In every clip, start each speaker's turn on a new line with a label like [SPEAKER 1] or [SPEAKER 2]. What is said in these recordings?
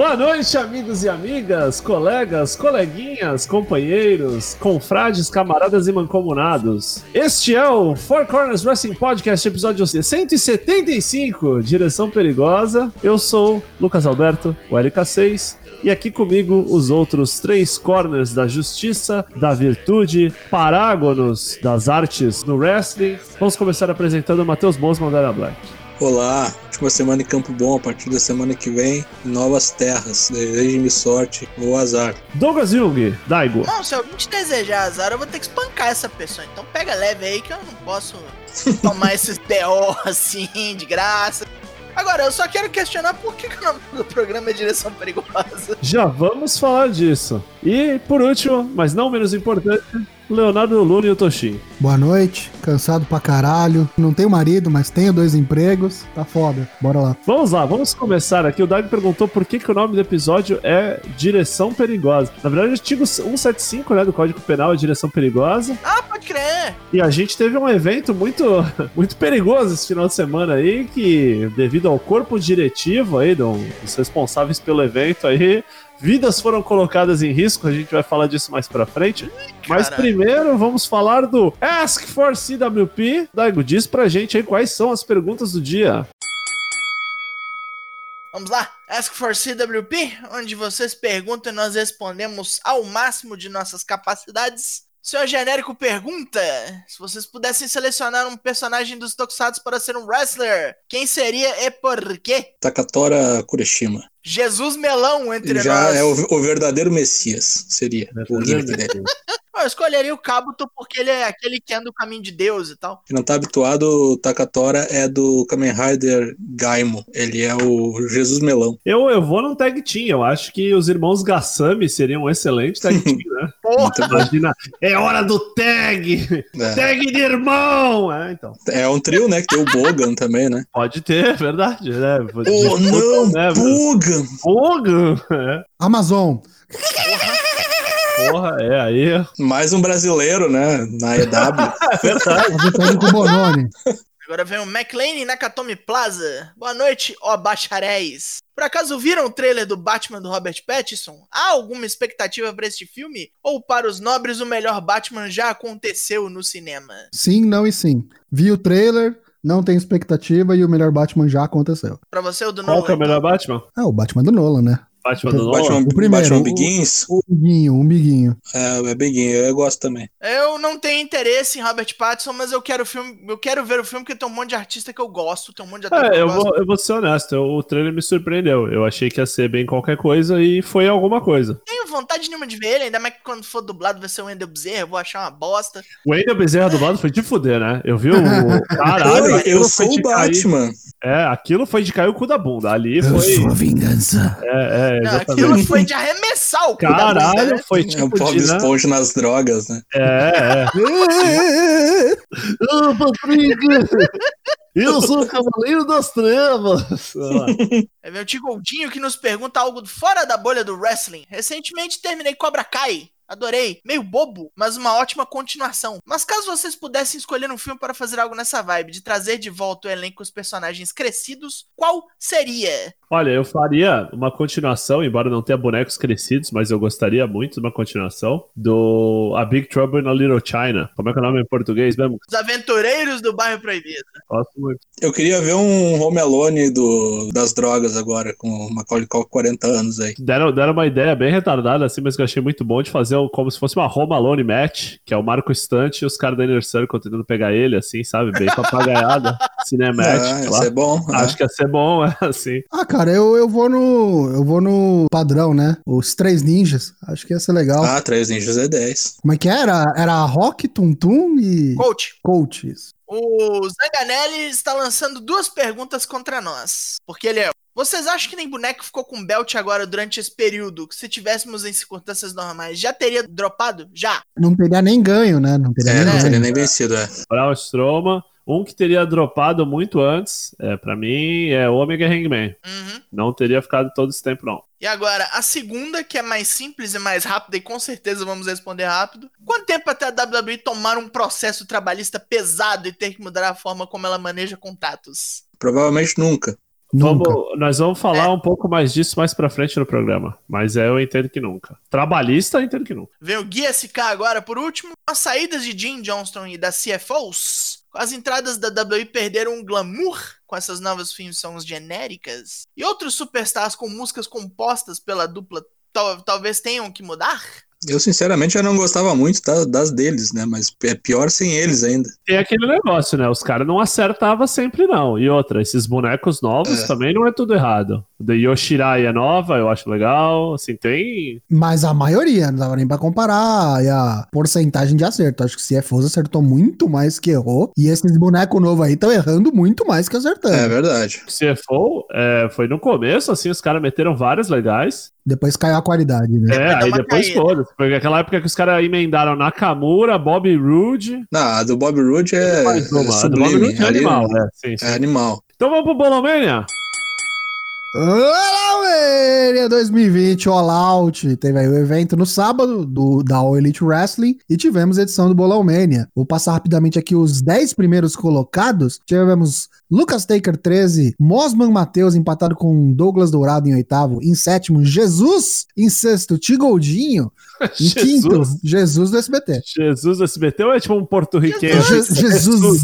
[SPEAKER 1] Boa noite, amigos e amigas, colegas, coleguinhas, companheiros, confrades, camaradas e mancomunados. Este é o Four Corners Wrestling Podcast, episódio 175, Direção Perigosa. Eu sou Lucas Alberto, o LK6, e aqui comigo os outros três corners da justiça, da virtude, parágonos das artes no wrestling. Vamos começar apresentando o Matheus Bosman da Black.
[SPEAKER 2] Olá, última semana em Campo Bom, a partir da semana que vem, novas terras. Deseje-me sorte ou azar.
[SPEAKER 1] Douglas Jung, Daigo.
[SPEAKER 3] Não, se alguém te desejar azar, eu vou ter que espancar essa pessoa. Então pega leve aí que eu não posso tomar esses BO assim, de graça. Agora, eu só quero questionar por que, que o nome do programa é Direção Perigosa.
[SPEAKER 1] Já vamos falar disso. E, por último, mas não menos importante, Leonardo Luna e o Toshin.
[SPEAKER 4] Boa noite, cansado pra caralho. Não tenho marido, mas tenho dois empregos. Tá foda. Bora lá.
[SPEAKER 1] Vamos lá, vamos começar aqui. O Dag perguntou por que, que o nome do episódio é Direção Perigosa. Na verdade, o artigo 175 né, do Código Penal é Direção Perigosa.
[SPEAKER 3] Ah, pode crer!
[SPEAKER 1] E a gente teve um evento muito, muito perigoso esse final de semana aí, que devido ao corpo diretivo aí dos responsáveis pelo evento aí, vidas foram colocadas em risco, a gente vai falar disso mais pra frente. Mas primeiro vamos falar do Ask for CWP. Daigo, diz pra gente aí quais são as perguntas do dia.
[SPEAKER 3] Vamos lá, Ask for CWP, onde vocês perguntam e nós respondemos ao máximo de nossas capacidades. Senhor Genérico pergunta: se vocês pudessem selecionar um personagem dos Tokusatsu para ser um wrestler, quem seria e por quê?
[SPEAKER 2] Takatora Kureshima.
[SPEAKER 3] Jesus Melão entre
[SPEAKER 2] Já
[SPEAKER 3] nós.
[SPEAKER 2] é o, o verdadeiro Messias, seria o dele.
[SPEAKER 3] Eu escolheria o Kabuto porque ele é aquele que anda o caminho de Deus e tal.
[SPEAKER 2] Quem não tá habituado, o Takatora é do Kamen Rider Gaimo. Ele é o Jesus Melão.
[SPEAKER 1] Eu, eu vou num tag team. Eu acho que os irmãos Gassami seriam um excelente tag team, né?
[SPEAKER 3] Porra!
[SPEAKER 1] Imagina, é hora do tag!
[SPEAKER 2] É.
[SPEAKER 1] Tag de irmão! É, então.
[SPEAKER 2] É um trio, né? Que tem o Bogan também, né?
[SPEAKER 1] Pode ter, é verdade. Né?
[SPEAKER 2] Oh, não!
[SPEAKER 1] Né,
[SPEAKER 2] Bogan!
[SPEAKER 1] Fogo! É.
[SPEAKER 4] Amazon.
[SPEAKER 1] Porra, é aí.
[SPEAKER 2] Mais um brasileiro, né? Na EW.
[SPEAKER 4] Tag com o Bononi.
[SPEAKER 3] Agora vem o McLean Nakatomi Plaza. Boa noite, ó bacharéis. Por acaso viram o trailer do Batman do Robert Pattinson? Há alguma expectativa para este filme? Ou para os nobres o melhor Batman já aconteceu no cinema?
[SPEAKER 4] Sim, não e sim. Vi o trailer, não tenho expectativa e o melhor Batman já aconteceu.
[SPEAKER 3] Pra você o do
[SPEAKER 1] Qual
[SPEAKER 3] Nolan?
[SPEAKER 1] que é o melhor Batman?
[SPEAKER 4] É o Batman do Nolan, né?
[SPEAKER 1] Batman do
[SPEAKER 2] Batman,
[SPEAKER 1] Nolan?
[SPEAKER 4] O primeiro,
[SPEAKER 2] Batman
[SPEAKER 4] o-
[SPEAKER 2] Begins.
[SPEAKER 4] O Biguinho, o Biguinho.
[SPEAKER 2] É, é Beguinho, eu gosto também.
[SPEAKER 3] Eu não tenho interesse em Robert Pattinson, mas eu quero o filme, eu quero ver o filme porque tem um monte de artista que eu gosto, tem um monte de ator que
[SPEAKER 1] É,
[SPEAKER 3] eu,
[SPEAKER 1] eu
[SPEAKER 3] gosto.
[SPEAKER 1] vou, eu vou ser honesto, eu- o trailer me surpreendeu. Eu achei que ia ser bem qualquer coisa e foi alguma coisa.
[SPEAKER 3] Tenho vontade nenhuma de ver ele, ainda mais que quando for dublado vai ser o Wendell Bezerra, eu vou achar uma bosta.
[SPEAKER 1] O Wendel Bezerra dublado foi de fuder, né? Eu vi o. Caralho,
[SPEAKER 2] Oi, eu sou o
[SPEAKER 1] cair-
[SPEAKER 2] Batman.
[SPEAKER 1] É, aquilo foi de cair o cu da bunda. Ali foi.
[SPEAKER 4] a vingança.
[SPEAKER 1] É, é,
[SPEAKER 3] Não,
[SPEAKER 1] exatamente.
[SPEAKER 3] aquilo foi de arremessar o cu
[SPEAKER 1] Caralho,
[SPEAKER 3] né?
[SPEAKER 1] foi
[SPEAKER 2] É o
[SPEAKER 1] tipo
[SPEAKER 2] Bob
[SPEAKER 1] de. Né?
[SPEAKER 2] Esponja nas drogas, né?
[SPEAKER 1] É, é. Ô, Patrick! Eu sou o Cavaleiro das Trevas!
[SPEAKER 3] Vem o Tio Goldinho que nos pergunta algo fora da bolha do wrestling. Recentemente terminei Cobra Kai. Adorei. Meio bobo, mas uma ótima continuação. Mas caso vocês pudessem escolher um filme para fazer algo nessa vibe, de trazer de volta o elenco os personagens crescidos, qual seria?
[SPEAKER 1] Olha, eu faria uma continuação, embora não tenha bonecos crescidos, mas eu gostaria muito de uma continuação do A Big Trouble in a Little China. Como é que é o nome em português mesmo?
[SPEAKER 3] Os Aventureiros do Bairro Proibido.
[SPEAKER 1] Gosto muito.
[SPEAKER 2] Eu queria ver um Home Alone do, das drogas agora, com o Macaulay Culkin 40 anos aí.
[SPEAKER 1] Deram, deram uma ideia bem retardada, assim, mas que eu achei muito bom de fazer um- como se fosse uma Home Alone match, que é o Marco Estante e os caras da Inner Circle tentando pegar ele, assim, sabe? Bem papagaiada,
[SPEAKER 2] Ah,
[SPEAKER 1] cinemática.
[SPEAKER 2] isso
[SPEAKER 1] lá.
[SPEAKER 2] é bom.
[SPEAKER 1] Acho que ia ser bom, é, assim.
[SPEAKER 4] Ah, cara, eu, eu vou no. Eu vou no padrão, né? Os três ninjas. Acho que ia ser legal.
[SPEAKER 2] Ah, Três Ninjas é 10.
[SPEAKER 4] Como é que era? Era Rock, Tum Tum e.
[SPEAKER 3] Coach,
[SPEAKER 4] Coach. Isso.
[SPEAKER 3] o Zanganelli está lançando duas perguntas contra nós. Porque ele é. Vocês acham que nem boneco ficou com belt agora durante esse período? Que se tivéssemos em circunstâncias normais, já teria dropado? Já.
[SPEAKER 4] Não teria nem ganho, né? Não teria
[SPEAKER 2] É,
[SPEAKER 4] nem
[SPEAKER 2] não
[SPEAKER 4] ganho.
[SPEAKER 2] teria nem vencido, é.
[SPEAKER 1] Braun Strowman. Um que teria dropado muito antes, é, para mim, é Omega Hangman.
[SPEAKER 3] Uhum.
[SPEAKER 1] Não teria ficado todo esse tempo, não.
[SPEAKER 3] E agora, a segunda, que é mais simples e mais rápida, e com certeza vamos responder rápido. Quanto tempo até a WWE tomar um processo trabalhista pesado e ter que mudar a forma como ela maneja contatos?
[SPEAKER 2] Provavelmente nunca.
[SPEAKER 4] Nunca.
[SPEAKER 1] Vamos, nós vamos falar
[SPEAKER 3] É.
[SPEAKER 1] um pouco mais disso mais pra frente no programa. Mas é, eu entendo que nunca. Trabalhista, eu entendo que nunca.
[SPEAKER 3] Vem o Gui SK agora por último. As saídas de Jim Johnston e da CFOs. As entradas da WWE perderam um glamour com essas novas funções genéricas. E outros superstars com músicas compostas pela dupla tal- talvez tenham que mudar.
[SPEAKER 2] Eu, sinceramente, já não gostava muito tá, das deles, né? Mas é pior sem eles ainda.
[SPEAKER 1] Tem aquele negócio, né? Os caras não acertavam sempre, não. E outra, esses bonecos novos
[SPEAKER 2] É.
[SPEAKER 1] também não é tudo errado. O da Yoshirai é nova, eu acho legal. Assim, tem.
[SPEAKER 4] Mas a maioria, não dava nem pra comparar aí a porcentagem de acerto. Acho que o CFOs acertou muito mais que errou. E esses bonecos novos aí estão errando muito mais que acertando.
[SPEAKER 2] É verdade.
[SPEAKER 1] CFO é, foi no começo, assim, os caras meteram vários legais.
[SPEAKER 4] Depois caiu a qualidade, né?
[SPEAKER 1] É, aí depois
[SPEAKER 3] caída.
[SPEAKER 1] foda Foi aquela época que os caras emendaram Nakamura, Bob Roode.
[SPEAKER 2] Não, a do Bob Roode é,
[SPEAKER 1] mais uma.
[SPEAKER 2] é
[SPEAKER 1] A do Bob. Roode é animal, né? Sim, sim.
[SPEAKER 2] é animal.
[SPEAKER 1] Então vamos pro Bolomania?
[SPEAKER 4] Olá, Mania 2020 All Out. Teve aí o evento no sábado do, da All Elite Wrestling e tivemos a edição do Bolão Mania. Vou passar rapidamente aqui os 10 primeiros colocados. Tivemos Lucas Taker 13, Mosman Matheus empatado com Douglas Dourado em oitavo. Em sétimo, Jesus. Em sexto, Tigoldinho. Em quinto, Jesus do SBT.
[SPEAKER 1] Jesus do SBT ou é tipo um porto-riquenho?
[SPEAKER 4] Je- Jesus.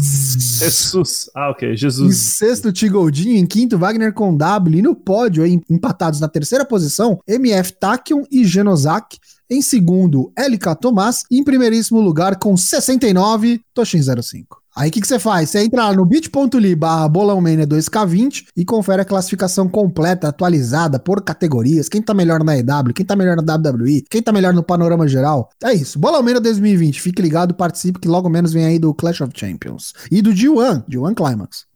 [SPEAKER 1] Jesus. Ah, ok.
[SPEAKER 4] Em
[SPEAKER 1] Jesus.
[SPEAKER 4] sexto, Tigoldinho. Em quinto, Wagner com W. E no pódio, em- empatados na terceira posição, MF Takion e Genosaki. Em segundo, LK Tomás. E em primeiríssimo lugar, com 69, Toshin 05. Aí o que que você faz? Você entra lá no bit.ly barra bolãomania 2K20 e confere a classificação completa, atualizada por categorias. Quem tá melhor na EW, quem tá melhor na WWE, quem tá melhor no panorama geral. É isso. Bolãomania 2020. Fique ligado, participe que logo menos vem aí do Clash of Champions. E do G1, G1 Climax.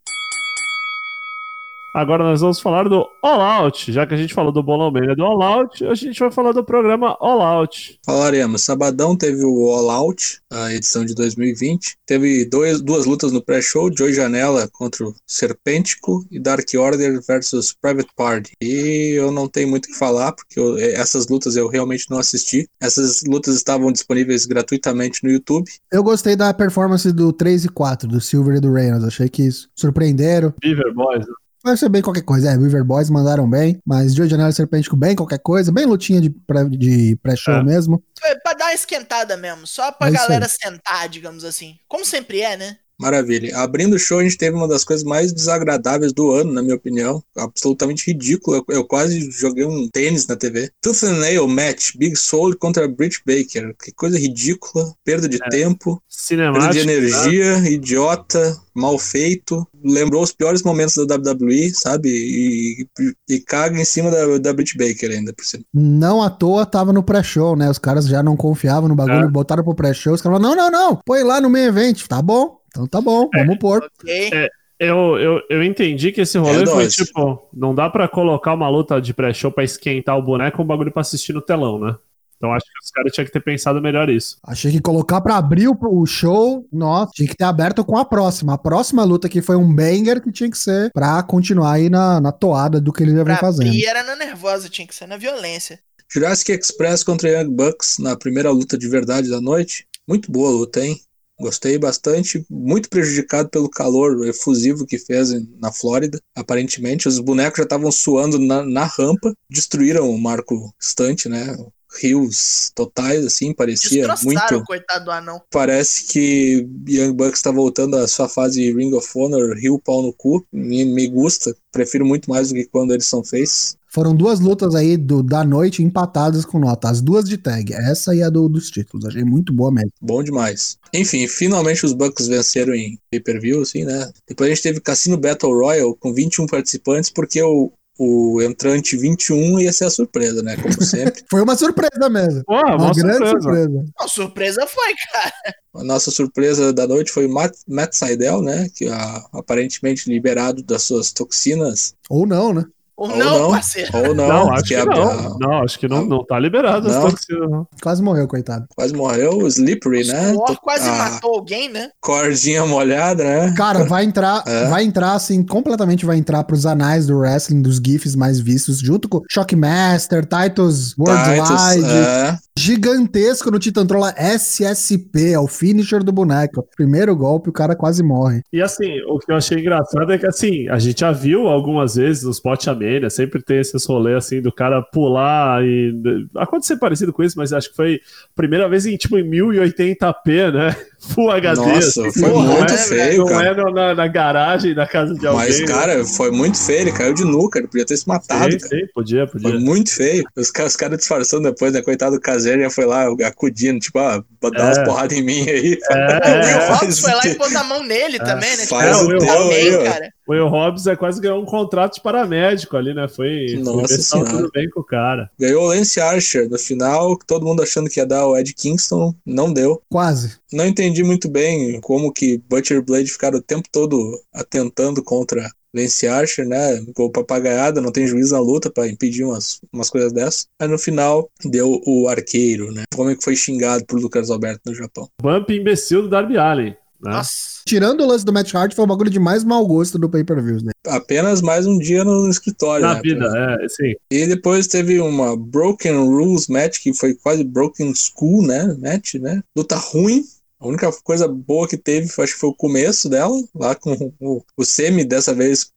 [SPEAKER 1] Agora nós vamos falar do All Out. Já que a gente falou do Bolomania do All Out, a gente vai falar do programa All Out.
[SPEAKER 2] Falaremos. Sabadão teve o All Out, a edição de 2020. Teve dois, duas lutas no pré-show: Joey Janela contra o Serpêntico e Dark Order versus Private Party. E eu não tenho muito o que falar, porque eu- essas lutas eu realmente não assisti. Essas lutas estavam disponíveis gratuitamente no YouTube.
[SPEAKER 4] Eu gostei da performance do 3 e 4, do Silver e do Reynolds. Achei que isso surpreenderam.
[SPEAKER 1] Beaver Boys. né?
[SPEAKER 4] Vai ser bem qualquer coisa. É, River Boys mandaram bem, mas Joe Janela e Serpêntico bem qualquer coisa. Bem lutinha de pré- de pré-show
[SPEAKER 1] É.
[SPEAKER 4] mesmo.
[SPEAKER 3] É Pra dar uma esquentada mesmo, só pra
[SPEAKER 4] É
[SPEAKER 3] galera sentar, digamos assim. Como sempre é, né?
[SPEAKER 2] Maravilha. Abrindo o show, a gente teve uma das coisas mais desagradáveis do ano, na minha opinião. Absolutamente ridícula. Eu, eu quase joguei um tênis na TV. Tooth and Nail match, Big Soul contra Britt Baker. Que coisa ridícula. Perda de tempo, perda de
[SPEAKER 1] né?
[SPEAKER 2] energia, idiota, mal feito. Lembrou os piores momentos da WWE, sabe? E, e, e caga em cima da, da Britt Baker ainda por cima.
[SPEAKER 4] Não à toa tava no pré-show, né? Os caras já não confiavam no bagulho,
[SPEAKER 1] É.
[SPEAKER 4] botaram pro pré-show. Os caras falaram: não, não, não, põe lá no meio evento. Tá bom, então tá bom, vamos pôr.
[SPEAKER 3] Ok.
[SPEAKER 1] Eu, eu, eu entendi que esse rolê
[SPEAKER 2] É
[SPEAKER 1] foi tipo, não dá pra colocar uma luta de pré-show pra esquentar o boneco um bagulho pra assistir no telão, né? Então acho que os caras tinham que ter pensado melhor isso.
[SPEAKER 4] Achei que colocar pra abrir o, o show, nossa, tinha que ter aberto com a próxima. A próxima luta que foi um banger que tinha que ser pra continuar aí na, na toada do que eles já vem fazendo.
[SPEAKER 3] abrir era na nervosa, tinha que ser na violência.
[SPEAKER 2] Jurassic Express contra Young Bucks na primeira luta de verdade da noite. Muito boa a luta, hein? Gostei bastante. Muito prejudicado pelo calor efusivo que fez na Flórida. Aparentemente, os bonecos já estavam suando na, na rampa. Destruíram o marco estante, né? Rios totais, assim, parecia muito.
[SPEAKER 3] coitado do anão.
[SPEAKER 2] Parece que Young Bucks está voltando à sua fase Ring of Honor, Rio pau no cu. Me, me gusta. Prefiro muito mais do que quando eles são face.
[SPEAKER 4] Foram duas lutas aí do, da noite empatadas com nota. As duas de tag. Essa e a do- dos títulos. Achei muito boa mesmo.
[SPEAKER 2] Bom demais. Enfim, finalmente os Bucks venceram em pay-per-view, assim, né? Depois a gente teve Cassino Battle Royal com 21 participantes, porque o, o entrante 21 ia ser a surpresa, né? Como sempre.
[SPEAKER 4] Foi uma surpresa mesmo.
[SPEAKER 1] Porra,
[SPEAKER 4] Uma
[SPEAKER 1] uma
[SPEAKER 4] grande
[SPEAKER 1] surpresa.
[SPEAKER 4] surpresa.
[SPEAKER 3] Não, surpresa foi, cara.
[SPEAKER 2] a nossa surpresa da noite foi o Matt, Matt Seidel, né? Que ah, aparentemente liberado das suas toxinas.
[SPEAKER 4] Ou não, né?
[SPEAKER 3] Ou
[SPEAKER 2] Ou
[SPEAKER 3] não,
[SPEAKER 2] não.
[SPEAKER 3] parceiro.
[SPEAKER 2] Ou não,
[SPEAKER 1] Não, acho
[SPEAKER 2] que
[SPEAKER 1] que não. Não, acho que não, não tá liberado as
[SPEAKER 2] Não.
[SPEAKER 1] toxinas, não.
[SPEAKER 4] Quase morreu, coitado.
[SPEAKER 2] quase morreu. O Slippery, né?
[SPEAKER 3] O War quase
[SPEAKER 2] a
[SPEAKER 3] matou alguém, né?
[SPEAKER 2] Cordinha molhada, né?
[SPEAKER 4] Cara, vai entrar,
[SPEAKER 2] É.
[SPEAKER 4] vai entrar assim, completamente vai entrar pros anais do wrestling, dos GIFs mais vistos, junto com Shockmaster, Titus
[SPEAKER 2] Titus,
[SPEAKER 4] Worldwide,
[SPEAKER 2] é,
[SPEAKER 4] Gigantesco no Titan Troll SSP, é o finisher do boneco. Primeiro golpe, o cara quase morre.
[SPEAKER 1] E assim, o que eu achei engraçado é que assim, a gente já viu algumas vezes nos Potchamania, sempre tem esses rolês assim do cara pular e. Acontecer parecido com isso, mas acho que foi a primeira vez em tipo em 1080p, né? Full HD.
[SPEAKER 2] Nossa,
[SPEAKER 1] assim,
[SPEAKER 2] foi
[SPEAKER 1] não
[SPEAKER 2] muito
[SPEAKER 1] é,
[SPEAKER 2] feio,
[SPEAKER 1] Não
[SPEAKER 2] cara.
[SPEAKER 1] é na, na garagem da casa de alguém.
[SPEAKER 2] Mas,
[SPEAKER 1] né?
[SPEAKER 2] cara, foi muito feio. Ele caiu de nuca. Ele podia ter se matado,
[SPEAKER 1] sim,
[SPEAKER 2] cara.
[SPEAKER 1] sim, podia,
[SPEAKER 2] Foi
[SPEAKER 1] podia.
[SPEAKER 2] muito feio. Os caras, os caras disfarçando depois, né? Coitado do caseiro já foi lá acudindo, tipo, ah, dar
[SPEAKER 1] É.
[SPEAKER 2] umas porradas em mim aí.
[SPEAKER 3] o Will
[SPEAKER 1] É,
[SPEAKER 3] Hobbs foi lá e pôs a mão nele também, né?
[SPEAKER 2] faz
[SPEAKER 1] o
[SPEAKER 3] Tipo, tá bem,
[SPEAKER 2] aí, ó.
[SPEAKER 3] cara.
[SPEAKER 1] o Will Hobbs é quase ganhou um contrato de paramédico ali, né? Foi. foi
[SPEAKER 2] Nossa Senhora.
[SPEAKER 1] tudo bem com o cara.
[SPEAKER 2] Ganhou o Lance Archer no final, todo mundo achando que ia dar o Ed Kingston, não deu.
[SPEAKER 4] Quase.
[SPEAKER 2] Não entendi muito bem como que Butcher Blade ficaram o tempo todo atentando contra Lance Archer, né? Com papagaiada, não tem juiz na luta pra impedir umas, umas coisas dessas. Aí no final deu o arqueiro, né? Como é que foi xingado por Lucas Alberto no Japão.
[SPEAKER 1] Bump imbecil do Darby Allen. Né?
[SPEAKER 3] Nossa.
[SPEAKER 4] Tirando o lance do Matt Hart, foi o bagulho de mais mau gosto do pay-per-views, né?
[SPEAKER 2] Apenas mais um dia no escritório.
[SPEAKER 1] Na
[SPEAKER 2] né?
[SPEAKER 1] vida, é, sim.
[SPEAKER 2] E depois teve uma Broken Rules match, que foi quase Broken School, né? Match, né? Luta ruim. A única coisa boa que teve, acho que foi o começo dela, lá com o, o Semi, dessa vez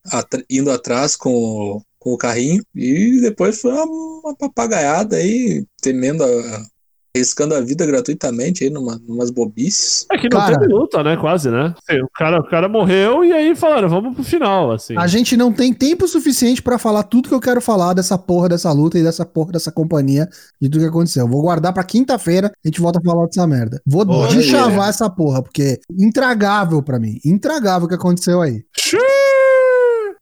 [SPEAKER 2] indo atrás com o, com o carrinho. E depois foi uma, uma papagaiada aí, temendo a. Arriscando a vida gratuitamente aí numa, numas bobices.
[SPEAKER 1] É que não
[SPEAKER 4] Cara.
[SPEAKER 1] teve luta, né? Quase, né? O cara, o cara morreu e aí falaram, vamos pro final, assim.
[SPEAKER 4] A gente não tem tempo suficiente pra falar tudo que eu quero falar dessa porra dessa luta e dessa porra dessa companhia de tudo que aconteceu. Vou guardar pra quinta-feira, a gente volta a falar dessa merda. Vou
[SPEAKER 2] Olha.
[SPEAKER 4] deschavar essa porra, porque intragável pra mim. Intragável o que aconteceu aí.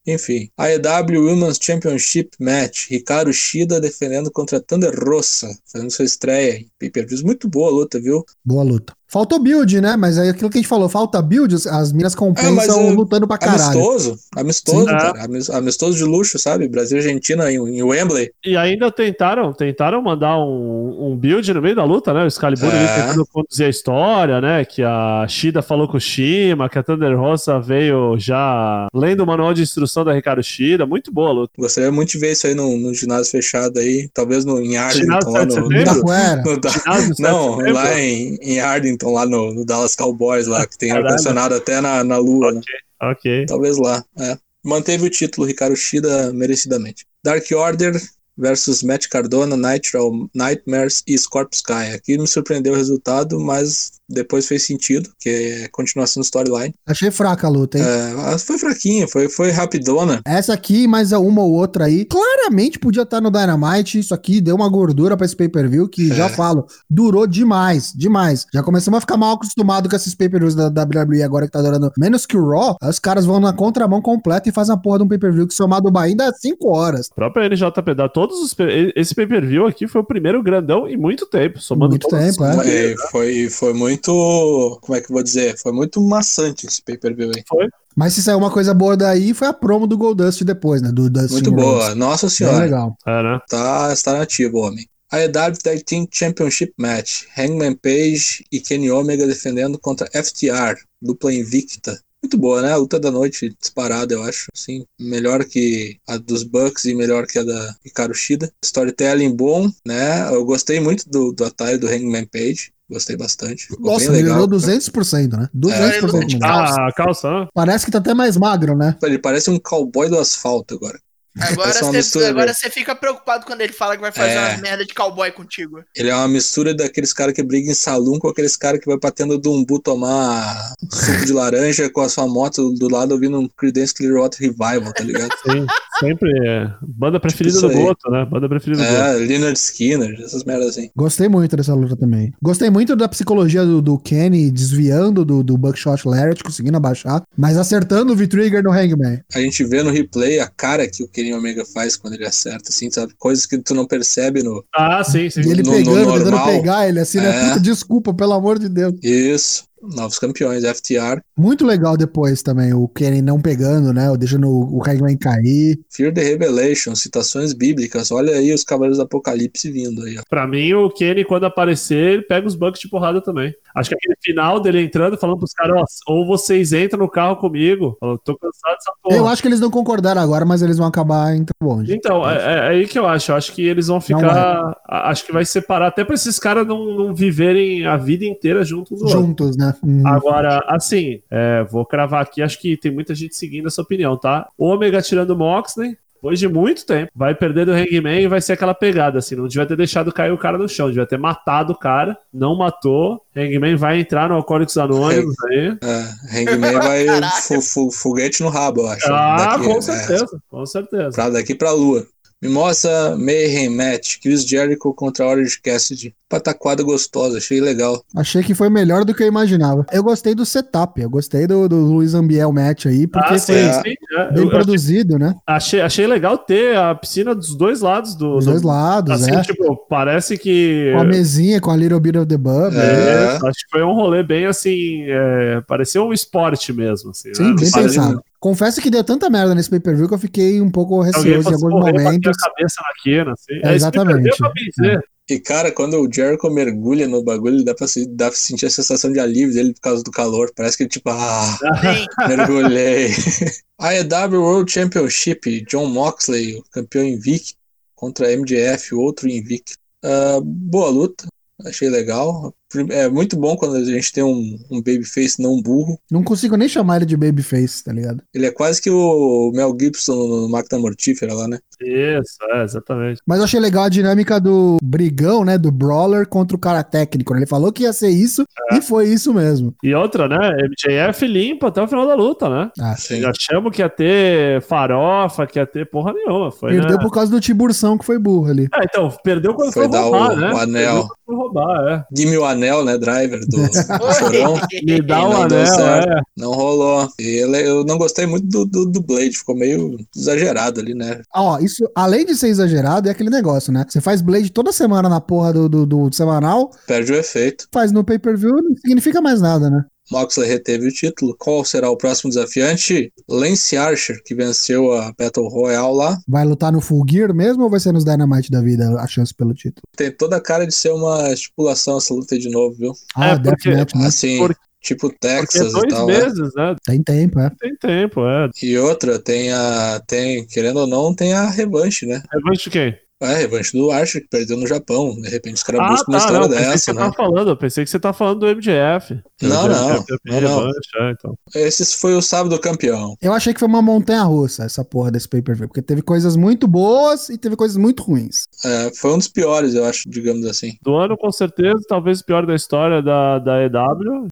[SPEAKER 2] Enfim, AEW Women's Championship Match. Ricardo Shida defendendo contra Thunder Rosa, fazendo sua estreia em pay-per-views. Muito boa luta, viu?
[SPEAKER 4] Boa luta. Faltou build, né? Mas aí aquilo que a gente falou, falta build, as minas compensam
[SPEAKER 2] mas, é,
[SPEAKER 4] lutando pra caralho.
[SPEAKER 2] Amistoso, amistoso,
[SPEAKER 1] Sim.
[SPEAKER 2] cara. Amis- Amistoso de luxo, sabe? Brasil e Argentina em, em Wembley.
[SPEAKER 1] E ainda tentaram, tentaram mandar um, um build no meio da luta, né? O Excalibur
[SPEAKER 2] É.
[SPEAKER 1] ali tentando conduzir a história, né? Que a Shida falou com o Shima, que a Thunder Rosa veio já lendo o manual de instrução da Ricardo Shida. Muito boa a luta.
[SPEAKER 2] Gostaria muito de ver isso aí no, no ginásio fechado aí. Talvez no, em Arlington, lá
[SPEAKER 1] 7 de
[SPEAKER 2] no, no- da-
[SPEAKER 1] Ginásio sete
[SPEAKER 2] Não, lá em, em Arlington, lá no, no Dallas Cowboys, lá, que tem ar-condicionado até na, na lua, né?
[SPEAKER 1] Ok.
[SPEAKER 2] Talvez lá, é. Manteve o título Ricardo Shida merecidamente. Dark Order versus Matt Cardona, Nitro, Nightmares e Scorpio Sky. Aqui me surpreendeu o resultado, mas depois fez sentido, que é continuação do storyline.
[SPEAKER 4] Achei fraca a luta, hein?
[SPEAKER 2] É, foi fraquinha, foi, foi rapidona.
[SPEAKER 4] Essa aqui, mais uma ou outra aí, claramente podia estar no Dynamite. Isso aqui deu uma gordura pra esse pay-per-view que,
[SPEAKER 2] É.
[SPEAKER 4] já falo, durou demais, demais. Já começamos a ficar mal acostumado com esses pay-per-views da WWE agora que tá durando menos que o Raw. Aí os caras vão na contramão completa e fazem a porra de um pay-per-view que somado ainda é 5 horas.
[SPEAKER 1] A própria NJP dá todos os. Esse pay per view aqui foi o primeiro grandão em muito tempo. Somando
[SPEAKER 4] Muito tempo, é.
[SPEAKER 2] É, foi, foi muito. Como é que eu vou dizer? Foi muito maçante esse pay-per-view aí.
[SPEAKER 4] Mas se saiu uma coisa boa daí, foi a promo do Goldust depois, né? Do Dustin
[SPEAKER 2] Muito
[SPEAKER 4] Rhodes.
[SPEAKER 2] boa. Nossa
[SPEAKER 4] Bem
[SPEAKER 2] senhora.
[SPEAKER 4] legal.
[SPEAKER 1] É, né?
[SPEAKER 2] Tá, está nativo, homem. A EW Tag Team Championship Match. Hangman Page e Kenny Omega defendendo contra FTR, dupla invicta. Muito boa, né? A luta da noite disparada, eu acho. Assim, melhor que a dos Bucks e melhor que a da Hikaru Shida. Storytelling bom, né? Eu gostei muito do, do atalho do Hangman Page. Gostei bastante. Ficou
[SPEAKER 4] Nossa,
[SPEAKER 2] bem legal.
[SPEAKER 4] melhorou 200%, né? 200%
[SPEAKER 3] É,
[SPEAKER 4] mesmo.
[SPEAKER 3] Calça.
[SPEAKER 1] Ah, a calça, né?
[SPEAKER 4] Parece que tá até mais magro, né?
[SPEAKER 2] Ele parece um cowboy do asfalto agora.
[SPEAKER 3] Agora
[SPEAKER 2] é
[SPEAKER 3] você
[SPEAKER 2] mistura
[SPEAKER 3] agora você fica preocupado quando ele fala que vai fazer
[SPEAKER 2] É.
[SPEAKER 3] umas merda de cowboy contigo.
[SPEAKER 2] Ele é uma mistura daqueles caras que brigam em salão com aqueles caras que vai pra tenda do umbu tomar suco de laranja com a sua moto do lado ouvindo um Creedence Clearwater Revival, tá ligado?
[SPEAKER 1] Sim, sempre é. Banda preferida
[SPEAKER 2] Isso
[SPEAKER 1] do. Boto, né? Banda preferida do Boto.
[SPEAKER 2] é, Leonard Skinner, essas merdas assim.
[SPEAKER 4] Gostei muito dessa luta também. Gostei muito da psicologia do, do Kenny desviando do, do Buckshot Larry, conseguindo abaixar, mas acertando o V-Trigger no Hangman.
[SPEAKER 2] A gente vê no replay a cara que o Kenny Omega faz quando ele acerta, assim, sabe? Coisas que tu não percebe no.
[SPEAKER 1] Ah, sim, sim.
[SPEAKER 4] E ele
[SPEAKER 2] No- no
[SPEAKER 4] pegando, tentando
[SPEAKER 2] normal.
[SPEAKER 4] pegar ele assim, né?
[SPEAKER 2] É.
[SPEAKER 4] Puta, desculpa, pelo amor de Deus.
[SPEAKER 2] Isso. Novos campeões, FTR.
[SPEAKER 4] Muito legal depois também, o Kenny não pegando, né? Deixando o Hangman cair.
[SPEAKER 2] Fear the Revelation, citações bíblicas. Olha aí os Cavaleiros do Apocalipse vindo aí, ó.
[SPEAKER 1] Pra mim, o Kenny, quando aparecer, ele pega os bucks de porrada também. Acho que aquele final dele entrando, falando pros caras, ó, ou vocês entram no carro comigo. Falou, tô cansado dessa porra.
[SPEAKER 4] Eu acho que eles não concordaram agora, mas eles vão acabar indo longe.
[SPEAKER 1] Então, é, é aí que eu acho. Eu acho que eles vão ficar. Acho que vai separar, até pra esses caras não, não viverem a vida inteira juntos.
[SPEAKER 4] Juntos, né? Uhum.
[SPEAKER 1] Agora, assim, é, vou cravar aqui, acho que tem muita gente seguindo essa opinião, tá? Ômega tirando o Moxley, depois de muito tempo, vai perder do Hangman e vai ser aquela pegada, assim, não devia ter deixado cair o cara no chão, devia ter matado o cara, não matou, Hangman vai entrar no Alcoólicos Anônimos aí.
[SPEAKER 2] É, Hangman vai fu fu foguete no rabo, eu acho.
[SPEAKER 1] Ah, daqui, com certeza, é, com certeza.
[SPEAKER 2] Pra daqui pra lua. Me mostra Mayhem Match, Chris Jericho contra Orange Cassidy. Pataquada gostosa, achei legal.
[SPEAKER 4] Achei que foi melhor do que eu imaginava. Eu gostei do setup, eu gostei do, do Luiz Ambiel Match aí, porque ah, sim, foi sim, é. bem eu produzido,
[SPEAKER 1] achei,
[SPEAKER 4] né?
[SPEAKER 1] Achei, achei legal ter a piscina dos dois lados do.
[SPEAKER 4] Dos
[SPEAKER 1] do,
[SPEAKER 4] dois lados,
[SPEAKER 1] assim,
[SPEAKER 4] é.
[SPEAKER 1] Tipo, parece que.
[SPEAKER 4] Com a mesinha, com a Little Bit of the Bub.
[SPEAKER 1] É, é. Acho que foi um rolê bem assim. É, pareceu um esporte mesmo. Assim,
[SPEAKER 4] sim,
[SPEAKER 1] né?
[SPEAKER 4] bem pensado. Confesso que deu tanta merda nesse pay-per-view que eu fiquei um pouco receoso em alguns momentos.
[SPEAKER 1] a cabeça na quina, assim.
[SPEAKER 4] É, exatamente.
[SPEAKER 1] É.
[SPEAKER 2] E, cara, quando o Jericho mergulha no bagulho, dá pra, dá pra sentir a sensação de alívio dele por causa do calor. Parece que, tipo, ah, mergulhei. AEW World Championship, John Moxley, o campeão invicto, contra MJF, outro invicto. Uh, boa luta, achei legal. É muito bom quando a gente tem um, um babyface não burro.
[SPEAKER 4] Não consigo nem chamar ele de babyface, tá ligado?
[SPEAKER 2] Ele é quase que o Mel Gibson no Máquina Mortífera lá, né?
[SPEAKER 1] Isso, é, exatamente.
[SPEAKER 4] Mas eu achei legal a dinâmica do brigão, né? Do brawler contra o cara técnico. Né? Ele falou que ia ser isso é. e foi isso mesmo.
[SPEAKER 1] E outra, né? MJF limpa até o final da luta, né?
[SPEAKER 4] Ah, sim.
[SPEAKER 1] Já chamo que ia ter farofa, que ia ter porra nenhuma. Foi,
[SPEAKER 4] perdeu
[SPEAKER 1] né?
[SPEAKER 4] por causa do Tiburção que foi burro ali.
[SPEAKER 1] É, então, perdeu quando
[SPEAKER 2] foi,
[SPEAKER 1] foi roubar,
[SPEAKER 2] o,
[SPEAKER 1] né?
[SPEAKER 2] O anel.
[SPEAKER 1] Foi roubar, é.
[SPEAKER 2] Give o anel, né? Driver do Chorão.
[SPEAKER 1] Me dá o anel, é.
[SPEAKER 2] Não rolou. E ele, eu não gostei muito do, do, do Blade, ficou meio exagerado ali, né?
[SPEAKER 4] Ó, isso, além de ser exagerado, é aquele negócio, né? Você faz Blade toda semana na porra do, do, do semanal.
[SPEAKER 2] Perde o efeito.
[SPEAKER 4] Faz no pay-per-view, não significa mais nada, né?
[SPEAKER 2] Moxley reteve o título. Qual será o próximo desafiante? Lance Archer, que venceu a Battle Royale lá.
[SPEAKER 4] Vai lutar no Full Gear mesmo ou vai ser nos Dynamite da vida a chance pelo título?
[SPEAKER 2] Tem toda a cara de ser uma estipulação essa luta de novo, viu?
[SPEAKER 4] Ah, é, porque,
[SPEAKER 2] Deathmatch, né? Assim, por... tipo Texas
[SPEAKER 1] dois
[SPEAKER 2] e tal.
[SPEAKER 1] meses, né?
[SPEAKER 4] Tem tempo, é.
[SPEAKER 1] Tem tempo, é.
[SPEAKER 2] E outra, tem a. Tem, querendo ou não, tem a revanche, né?
[SPEAKER 1] Revanche de quem?
[SPEAKER 2] É, revanche do Archer, que perdeu no Japão. De repente os caras
[SPEAKER 1] ah,
[SPEAKER 2] buscam
[SPEAKER 1] tá,
[SPEAKER 2] uma história
[SPEAKER 1] não,
[SPEAKER 2] dessa, né?
[SPEAKER 1] Tá falando, eu pensei que você tá falando do MJF.
[SPEAKER 2] Não, não. Não, não.
[SPEAKER 1] é, então.
[SPEAKER 2] Esse foi o sábado campeão.
[SPEAKER 4] Eu achei que foi uma montanha russa essa porra desse pay-per-view, porque teve coisas muito boas e teve coisas muito ruins.
[SPEAKER 2] É, foi um dos piores, eu acho, digamos assim.
[SPEAKER 1] Do ano, com certeza, talvez o pior da história da, da EW.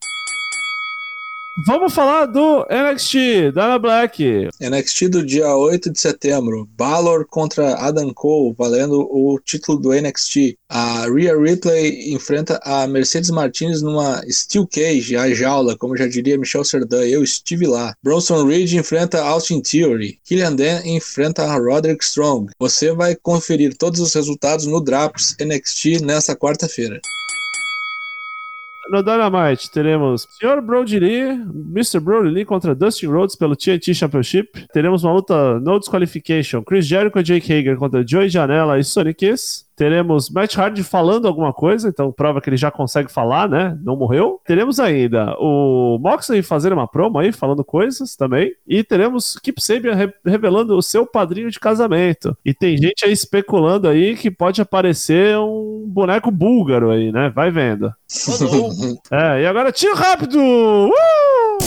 [SPEAKER 1] Vamos falar do NXT, Dana Black.
[SPEAKER 2] NXT do dia 8 de setembro. Balor contra Adam Cole, valendo o título do NXT. A Rhea Ripley enfrenta a Mercedes Martinez numa Steel Cage, a jaula, como já diria Michel Serdan. Eu estive lá. Bronson Reed enfrenta Austin Theory. Killian Dan enfrenta a Roderick Strong. Você vai conferir todos os resultados no Draps NXT nesta quarta-feira.
[SPEAKER 1] No Dynamite teremos Sr. Brody Lee, Mr. Brody Lee contra Dustin Rhodes pelo TNT Championship. Teremos uma luta no disqualification. Chris Jericho e Jake Hager contra Joey Janela e Sonic Kiss. Teremos Matt Hardy falando alguma coisa, então prova que ele já consegue falar, né? Não morreu. Teremos ainda o Moxley fazendo uma promo aí, falando coisas também. E teremos Kip Sabian re revelando o seu padrinho de casamento. E tem gente aí especulando aí que pode aparecer um boneco búlgaro aí, né? Vai vendo. é, e agora tiro rápido! Uh!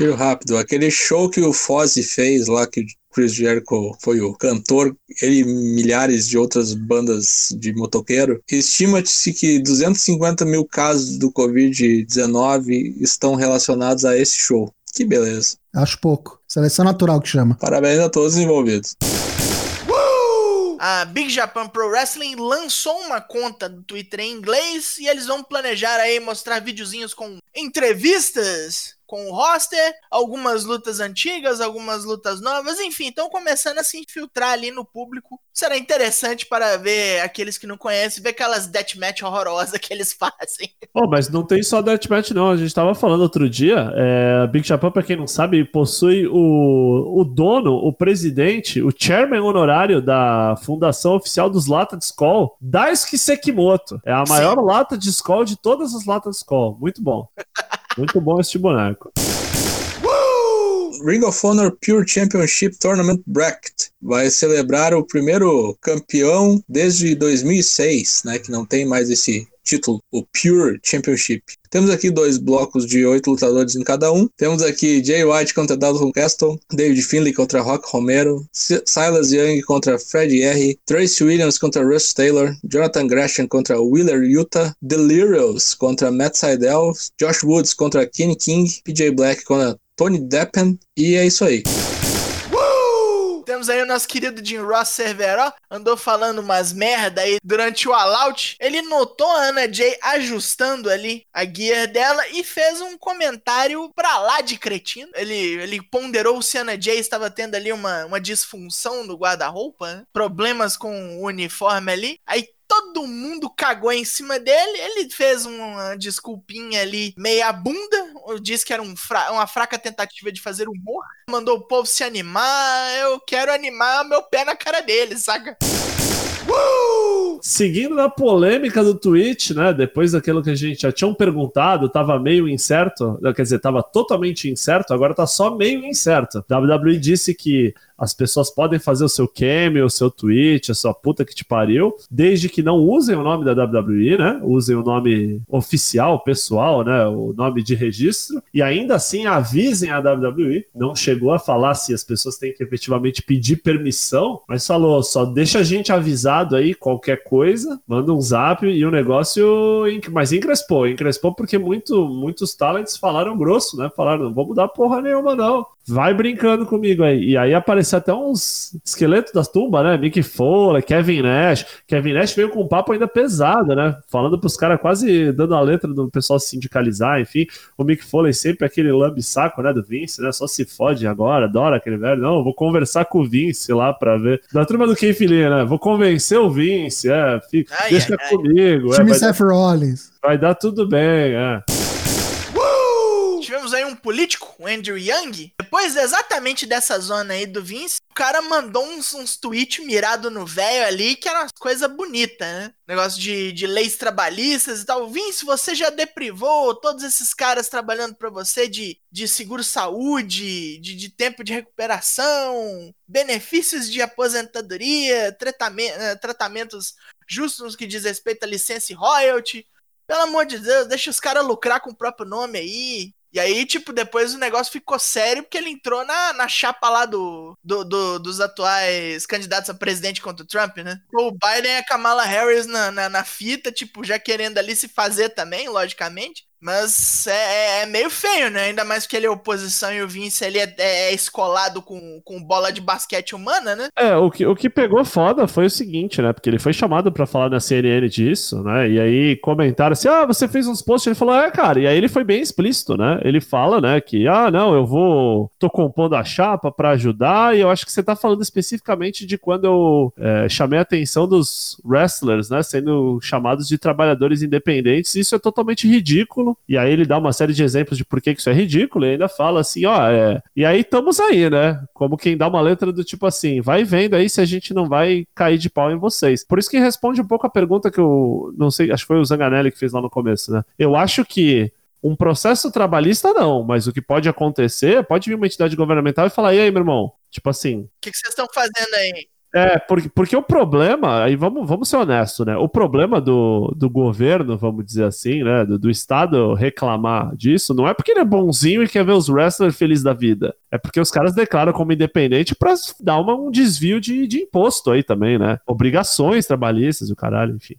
[SPEAKER 2] Tiro rápido. Aquele show que o Fozzy fez lá, que Chris Jericho foi o cantor, ele e milhares de outras bandas de motoqueiro. Estima-se que 250 mil casos do Covid-19 estão relacionados a esse show. Que beleza.
[SPEAKER 4] Acho pouco. Seleção natural que chama.
[SPEAKER 2] Parabéns a todos os envolvidos.
[SPEAKER 3] A Big Japan Pro Wrestling lançou uma conta do Twitter em inglês e eles vão planejar aí mostrar videozinhos com entrevistas com o roster, algumas lutas antigas, algumas lutas novas, enfim, estão começando a se infiltrar ali no público. Será interessante para ver aqueles que não conhecem, ver aquelas deathmatch horrorosas que eles fazem.
[SPEAKER 1] Oh, mas não tem só deathmatch não, a gente tava falando outro dia, é, Big Japan, pra quem não sabe, possui o, o dono, o presidente, o chairman honorário da fundação oficial dos Lata de Skull, Daisuke Sekimoto. É a maior Sim. lata de Skull de todas as latas de Skull. Muito bom. Muito bom este boneco.
[SPEAKER 2] Ring of Honor Pure Championship Tournament Bracket vai celebrar o primeiro campeão desde 2006, né, que não tem mais esse título, o Pure Championship. Temos aqui dois blocos de oito lutadores em cada um. Temos aqui Jay White contra Dalton Castle, David Finlay contra Rock Romero, Silas Young contra Fred R, Tracy Williams contra Russ Taylor, Jonathan Gresham contra Wheeler Utah, Delirious contra Matt Seidel, Josh Woods contra Kenny King, PJ Black contra Tony Deppen, e é isso aí.
[SPEAKER 3] Temos aí o nosso querido Jim Ross Cerveró, andou falando umas merda aí durante o all-out. Ele notou a Ana Jay ajustando ali a gear dela e fez um comentário pra lá de cretino. Ele, ele ponderou se a Ana Jay estava tendo ali uma, uma disfunção no guarda-roupa, né? problemas com o uniforme ali. Aí todo mundo cagou em cima dele. Ele fez uma desculpinha ali, meia bunda. Disse que era um fra uma fraca tentativa de fazer humor. Mandou o povo se animar. Eu quero animar meu pé na cara dele, saca?
[SPEAKER 1] Uh! Seguindo na polêmica do tweet, né? Depois daquilo que a gente já tinha perguntado, tava meio incerto. Quer dizer, tava totalmente incerto, agora tá só meio incerto. WWE disse que as pessoas podem fazer o seu cameo, o seu tweet, a sua puta que te pariu, desde que não usem o nome da WWE, né? Usem o nome oficial, pessoal, né? O nome de registro. E ainda assim avisem a WWE. Não chegou a falar se as pessoas têm que efetivamente pedir permissão, mas falou: só deixa a gente avisado aí, qualquer coisa, manda um zap e o negócio. Mas encrespou, encrespou porque muito, muitos talents falaram grosso, né? Falaram: não vou mudar porra nenhuma, não. Vai brincando comigo aí. E aí apareceu até uns esqueletos das tumbas, né? Mick Foley, Kevin Nash. Kevin Nash veio com um papo ainda pesado, né? Falando pros caras quase dando a letra do pessoal sindicalizar, enfim. O Mick Foley sempre aquele lambe-saco, né? Do Vince, né? Só se fode agora, adora aquele velho. Não, vou conversar com o Vince lá pra ver. Da turma do Keith Lee, né? Vou convencer o Vince, é. Fica, ai, deixa ai, comigo.
[SPEAKER 4] Time é, Seth Rollins.
[SPEAKER 1] Vai dar tudo bem, é
[SPEAKER 3] tivemos aí um político, o Andrew Young, depois exatamente dessa zona aí do Vince, o cara mandou uns, uns tweets mirado no velho ali, que eram umas coisas bonitas, né? Negócio de, de leis trabalhistas e tal. Vince, você já deprivou todos esses caras trabalhando para você de, de seguro-saúde, de, de tempo de recuperação, benefícios de aposentadoria, tratamento, eh, tratamentos justos no que diz respeito a licença e royalty. Pelo amor de Deus, deixa os caras lucrar com o próprio nome aí. E aí, tipo, depois o negócio ficou sério porque ele entrou na, na chapa lá do, do, do dos atuais candidatos a presidente contra o Trump, né? O Biden e a Kamala Harris na, na, na fita, tipo, já querendo ali se fazer também, logicamente. Mas é, é, é, meio feio, né? Ainda mais que ele é oposição e o Vince ele é, é, escolado com, com bola de basquete humana, né?
[SPEAKER 1] É, o que, o que pegou foda foi o seguinte, né? Porque ele foi chamado para falar na CNN disso, né? E aí comentaram assim: ah, você fez uns posts. Ele falou: é, cara. E aí ele foi bem explícito, né? Ele fala, né, que, ah, não, eu vou. tô compondo a chapa para ajudar. E eu acho que você tá falando especificamente de quando eu é, chamei a atenção dos wrestlers, né? Sendo chamados de trabalhadores independentes. Isso é totalmente ridículo ridículo. E aí ele dá uma série de exemplos de por que isso é ridículo e ainda fala assim, ó, é... e aí estamos aí, né? Como quem dá uma letra do tipo assim, vai vendo aí se a gente não vai cair de pau em vocês. Por isso que responde um pouco a pergunta que eu não sei, acho que foi o Zanganelli que fez lá no começo, né? Eu acho que um processo trabalhista não, mas o que pode acontecer, pode vir uma entidade governamental e falar, e aí, meu irmão? Tipo assim. O
[SPEAKER 3] que, que vocês estão fazendo aí?
[SPEAKER 1] É, porque, porque o problema, aí vamos, vamos ser honestos, né? O problema do, do governo, vamos dizer assim, né? Do, do Estado reclamar disso, não é porque ele é bonzinho e quer ver os wrestlers felizes da vida. É porque os caras declaram como independente pra dar uma, um desvio de, de imposto aí também, né? Obrigações trabalhistas, o caralho, enfim.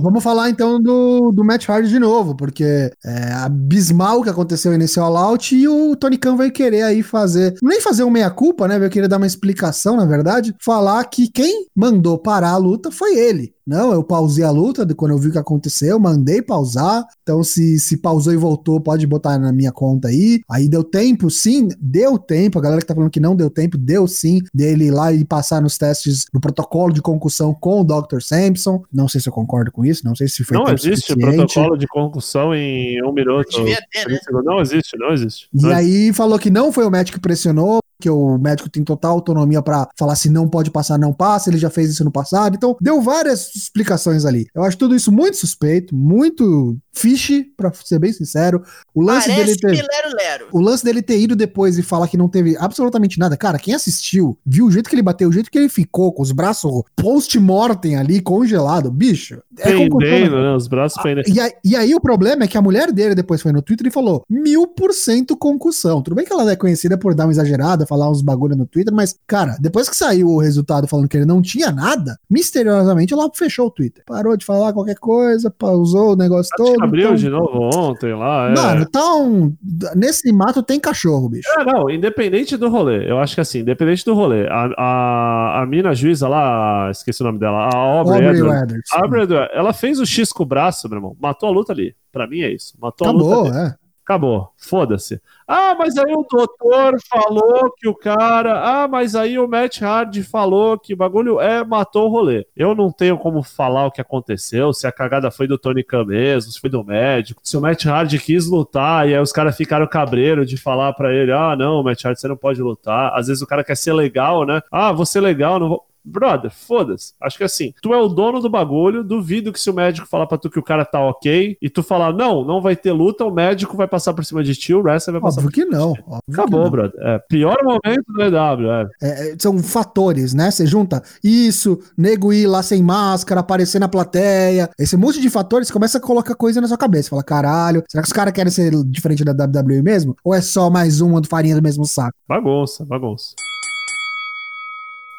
[SPEAKER 4] Vamos falar então do, do Matt Hardy de novo, porque é abismal o que aconteceu nesse all-out e o Tony Khan vai querer aí fazer, nem fazer uma meia-culpa, né? Vai querer dar uma explicação, na verdade, falar que quem mandou parar a luta foi ele. Não, eu pausei a luta de quando eu vi o que aconteceu, mandei pausar. Então, se, se pausou e voltou, pode botar na minha conta aí. Aí deu tempo, sim, deu tempo. A galera que tá falando que não deu tempo, deu sim, dele ir lá e passar nos testes do protocolo de concussão com o Dr. Sampson. Não sei se eu concordo com isso, não sei se foi
[SPEAKER 1] Não
[SPEAKER 4] tempo
[SPEAKER 1] existe
[SPEAKER 4] suficiente.
[SPEAKER 1] protocolo de concussão em um minuto.
[SPEAKER 3] Ter, né?
[SPEAKER 1] Não existe, não existe.
[SPEAKER 4] E
[SPEAKER 1] Não
[SPEAKER 4] aí falou que não foi o médico que pressionou, que o médico tem total autonomia pra falar se não pode passar, não passa, ele já fez isso no passado. Então, deu várias explicações ali. Eu acho tudo isso muito suspeito, muito fiche, pra ser bem sincero. O lance dele
[SPEAKER 3] Parece
[SPEAKER 4] ter...
[SPEAKER 3] lero-lero.
[SPEAKER 4] O lance dele ter ido depois e falar que não teve absolutamente nada. Cara, quem assistiu, viu o jeito que ele bateu, o jeito que ele ficou, com os braços post-mortem ali, congelado, bicho. É
[SPEAKER 1] Pendendo,
[SPEAKER 4] né?
[SPEAKER 1] Os braços pendendo.
[SPEAKER 4] E aí, e aí o problema é que a mulher dele depois foi no Twitter e falou mil por cento concussão. Tudo bem que ela é conhecida por dar uma exagerada, falar uns bagulho no Twitter, mas, cara, depois que saiu o resultado falando que ele não tinha nada, misteriosamente ela fechou o Twitter. Parou de falar qualquer coisa, pausou o negócio
[SPEAKER 1] que
[SPEAKER 4] todo.
[SPEAKER 1] abriu
[SPEAKER 4] então-
[SPEAKER 1] de novo ontem lá. É.
[SPEAKER 4] Mano, então, nesse mato tem cachorro, bicho.
[SPEAKER 1] É, não, independente do rolê, eu acho que assim, independente do rolê, a, a, a mina juíza lá, esqueci o nome dela, a Aubrey,
[SPEAKER 4] Aubrey
[SPEAKER 1] Edwards,
[SPEAKER 4] Edwards.
[SPEAKER 1] a Aubrey Edwards, ela fez o X com o braço, meu irmão, matou a luta ali. Pra mim é isso, matou a
[SPEAKER 4] Acabou,
[SPEAKER 1] luta ali.
[SPEAKER 4] é.
[SPEAKER 1] Acabou, foda-se. Ah, mas aí o doutor falou que o cara. Ah, mas aí o Matt Hardy falou que o bagulho é, matou o rolê. Eu não tenho como falar o que aconteceu, se a cagada foi do Tony Khan mesmo, se foi do médico, se o Matt Hardy quis lutar e aí os caras ficaram cabreiro de falar pra ele: ah, não, Matt Hardy, você não pode lutar. Às vezes o cara quer ser legal, né? Ah, vou ser legal, não vou. Brother, foda-se. Acho que assim, tu é o dono do bagulho, duvido que se o médico falar pra tu que o cara tá ok, e tu falar, não, não vai ter luta, o médico vai passar por cima de ti, o wrestler vai passar
[SPEAKER 4] Óbvio que não. óbvio que
[SPEAKER 1] Acabou,
[SPEAKER 4] não.
[SPEAKER 1] brother. É, pior momento do EW, é.
[SPEAKER 4] É, é, são fatores, né? Você junta isso, nego ir lá sem máscara, aparecer na plateia, esse monte de fatores, começa a colocar coisa na sua cabeça. Fala, caralho, será que os caras querem ser diferente da WWE mesmo? Ou é só mais uma do farinha do mesmo saco?
[SPEAKER 1] Bagunça, bagunça.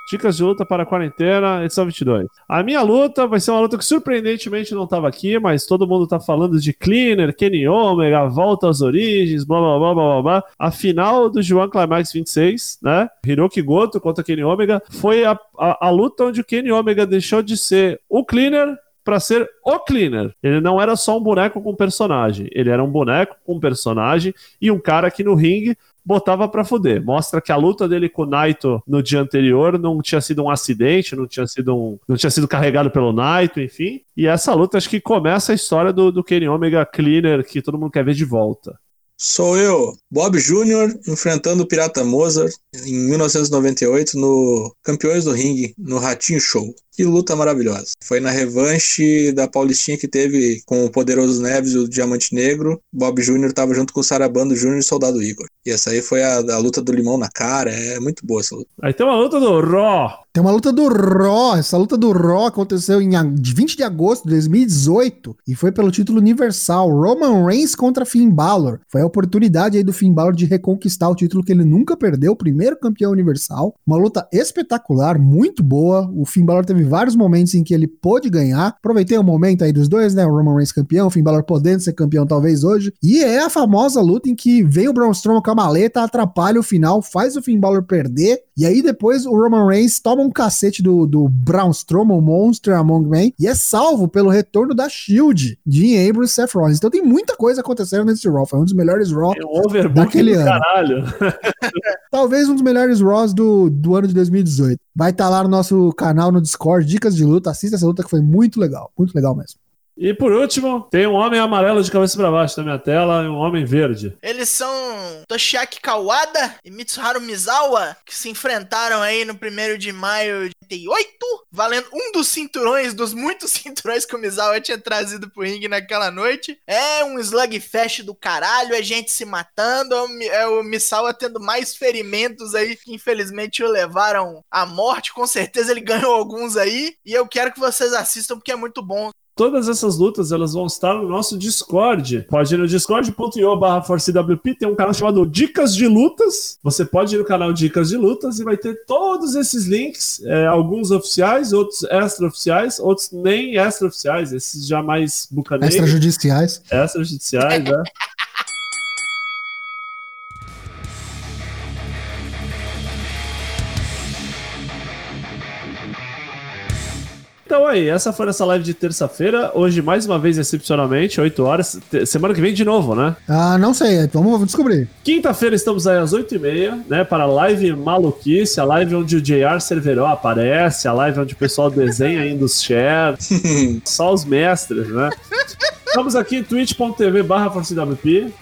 [SPEAKER 1] Dicas de luta para a quarentena, edição 22. A minha luta vai ser uma luta que surpreendentemente não estava aqui, mas todo mundo tá falando de Cleaner, Kenny Omega, volta às origens, blá blá blá blá blá blá. A final do João Climax 26, né? Hiroki Goto contra Kenny Omega, foi a, a, a luta onde o Kenny Omega deixou de ser o Cleaner para ser o Cleaner. Ele não era só um boneco com personagem, ele era um boneco com personagem e um cara que no ringue botava pra fuder. Mostra que a luta dele com o Naito no dia anterior não tinha sido um acidente, não tinha sido um, não tinha sido carregado pelo Naito, enfim. E essa luta acho que começa a história do, do Kenny Omega Cleaner que todo mundo quer ver de volta.
[SPEAKER 2] Sou eu, Bob Jr., enfrentando o Pirata Mozart em 1998 no Campeões do Ringue, no Ratinho Show. Que luta maravilhosa. Foi na revanche da Paulistinha que teve com o Poderoso Neves e o Diamante Negro. Bob Jr. tava junto com o Sarabando Jr. e o Soldado Igor. E essa aí foi a, a luta do limão na cara. É muito boa essa luta.
[SPEAKER 1] Aí tem uma luta do Raw.
[SPEAKER 4] Tem uma luta do Raw. Essa luta do Raw aconteceu em ag- 20 de agosto de 2018 e foi pelo título universal. Roman Reigns contra Finn Balor. Foi a oportunidade aí do Finn Balor de reconquistar o título que ele nunca perdeu, o primeiro campeão universal. Uma luta espetacular, muito boa. O Finn Balor teve vários momentos em que ele pôde ganhar. Aproveitei o momento aí dos dois, né? O Roman Reigns campeão, o Finn Balor podendo ser campeão talvez hoje. E é a famosa luta em que vem o Braun Strowman com a maleta, atrapalha o final, faz o Finn Balor perder. E aí depois o Roman Reigns toma um cacete do, do Braun Strowman, o Monster Among Men, e é salvo pelo retorno da SHIELD, de Ambrose e Seth Rollins. Então tem muita coisa acontecendo nesse Raw. Foi um dos melhores Raw
[SPEAKER 1] Tem um
[SPEAKER 4] Daquele ano.
[SPEAKER 1] caralho.
[SPEAKER 4] talvez um dos melhores Raws do, do ano de 2018. Vai estar lá no nosso canal no Discord, dicas de luta. Assista essa luta que foi muito legal, muito legal mesmo.
[SPEAKER 1] E por último, tem um homem amarelo de cabeça pra baixo na minha tela e um homem verde.
[SPEAKER 3] Eles são Toshiaki Kawada e Mitsuharu Misawa, que se enfrentaram aí no 1 de maio de 88, valendo um dos cinturões, dos muitos cinturões que o Misawa tinha trazido pro ringue naquela noite. É um slugfest do caralho, é gente se matando, é o Mi- é Misawa tendo mais ferimentos aí que infelizmente o levaram à morte. Com certeza ele ganhou alguns aí, e eu quero que vocês assistam porque é muito bom.
[SPEAKER 1] Todas essas lutas elas vão estar no nosso Discord. Pode ir no discord.io barra ForceWP, tem um canal chamado Dicas de Lutas. Você pode ir no canal Dicas de Lutas e vai ter todos esses links, é, alguns oficiais, outros extra-oficiais, outros nem extra-oficiais, esses já mais bucaneiros,
[SPEAKER 4] Extrajudiciais.
[SPEAKER 1] extra-judiciais, né? Então aí, essa foi nossa live de terça-feira. Hoje, mais uma vez, excepcionalmente, 8 horas. Semana que vem de novo, né?
[SPEAKER 4] Ah, não sei, vamos descobrir.
[SPEAKER 1] Quinta-feira estamos aí às 8h30, né? Para a live maluquice, a live onde o JR Cerveró aparece, a live onde o pessoal desenha ainda os shares, só os mestres, né? Estamos aqui em twitch.tv barra.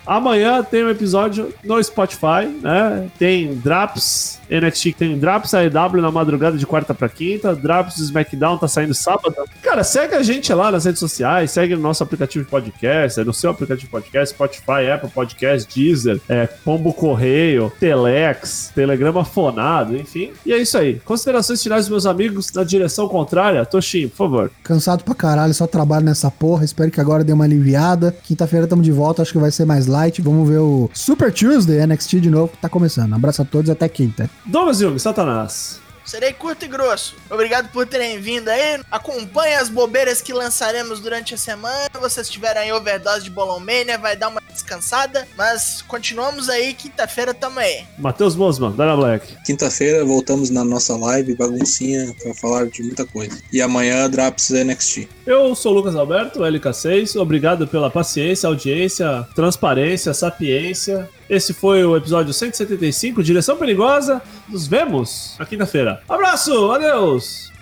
[SPEAKER 1] Amanhã tem um episódio no Spotify, né? Tem Draps NXT, tem Draps AEW na madrugada de quarta pra quinta, Draps do SmackDown tá saindo sábado. Cara, segue a gente lá nas redes sociais, segue no nosso aplicativo de podcast, é no seu aplicativo de podcast, Spotify, Apple Podcast, Deezer, é, Pombo Correio, Telex, Telegrama Fonado, enfim. E é isso aí. Considerações finais dos meus amigos na direção contrária. Toshin, por favor.
[SPEAKER 4] Cansado pra caralho, só trabalho nessa porra. Espero que agora dê uma aliviada. Quinta-feira tamo de volta, acho que vai ser mais light. Vamos ver o Super Tuesday NXT de novo, que tá começando. Abraço a todos até quinta.
[SPEAKER 1] Douglas Jung, Satanás.
[SPEAKER 3] Serei curto e grosso. Obrigado por terem vindo aí. Acompanhe as bobeiras que lançaremos durante a semana. Vocês tiverem aí overdose de Bolão Mania, vai dar uma descansada. Mas continuamos aí, quinta-feira tamo aí.
[SPEAKER 1] Matheus Bosman, Dana Black.
[SPEAKER 2] Quinta-feira voltamos na nossa live, baguncinha, pra falar de muita coisa. E amanhã, Draps NXT.
[SPEAKER 1] Eu sou o Lucas Alberto, LK6. Obrigado pela paciência, audiência, transparência, sapiência. Esse foi o episódio 175, Direção Perigosa. Nos vemos na quinta-feira. Abraço, adeus!